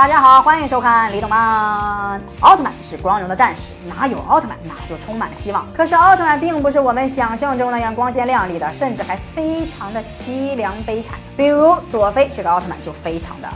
大家好，欢迎收看李动漫。奥特曼是光荣的战士，哪有奥特曼，哪就充满了希望。可是奥特曼并不是我们想象中那样光鲜亮丽的，甚至还非常的凄凉悲惨。比如佐菲这个奥特曼就非常的，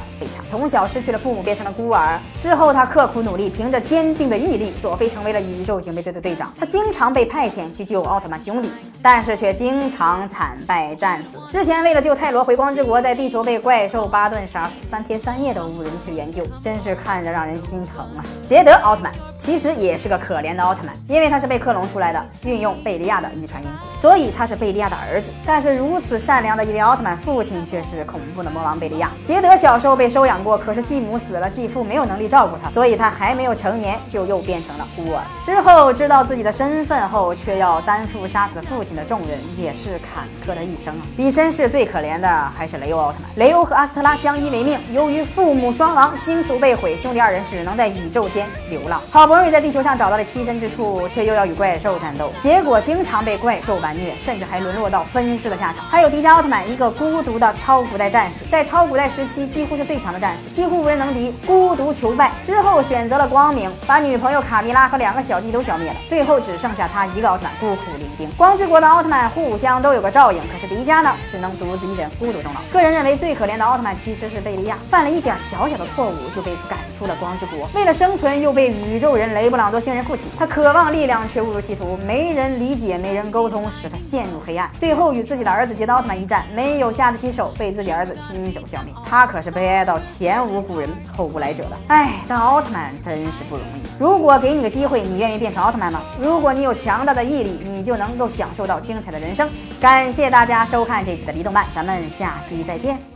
从小失去了父母，变成了孤儿。之后他刻苦努力，凭着坚定的毅力，佐菲成为了宇宙警备队的队长。他经常被派遣去救奥特曼兄弟，但是却经常惨败战死。之前为了救泰罗回光之国，在地球被怪兽巴顿杀死，三天三夜都无人去援。救，真是看着让人心疼啊！捷德奥特曼其实也是个可怜的奥特曼，因为他是被克隆出来的，运用贝利亚的遗传因子，所以他是贝利亚的儿子。但是如此善良的一位奥特曼，父亲却是恐怖的魔王贝利亚。捷德小时候被被收养过，可是继母死了，继父没有能力照顾他，所以他还没有成年就又变成了孤儿。之后知道自己的身份后，却要担负杀死父亲的重任，也是坎坷的一生啊！比身世最可怜的还是雷欧奥特曼。雷欧和阿斯特拉相依为命，由于父母双亡。星球被毁，兄弟二人只能在宇宙间流浪。好不容易在地球上找到了栖身之处，却又要与怪兽战斗，结果经常被怪兽完虐，甚至还沦落到分尸的下场。还有迪迦奥特曼，一个孤独的超古代战士，在超古代时期几乎是最最强的战士，几乎无人能敌，孤独求败之后选择了光明，把女朋友卡米拉和两个小弟都消灭了，最后只剩下他一个奥特曼孤苦伶仃。光之国的奥特曼互相都有个照应，可是迪迦呢，只能独自一人孤独终老。个人认为最可怜的奥特曼其实是贝利亚，犯了一点小小的错误。就被赶出了光之国，为了生存又被宇宙人雷布朗多星人附体。他渴望力量，却误入歧途，没人理解，没人沟通，使他陷入黑暗。最后与自己的儿子捷德奥特曼一战，没有下得起手，被自己儿子亲手消灭。他可是悲哀到前无古人后无来者了。哎，当奥特曼真是不容易。如果给你个机会，你愿意变成奥特曼吗？如果你有强大的毅力，你就能够享受到精彩的人生。感谢大家收看这期的离动漫，咱们下期再见。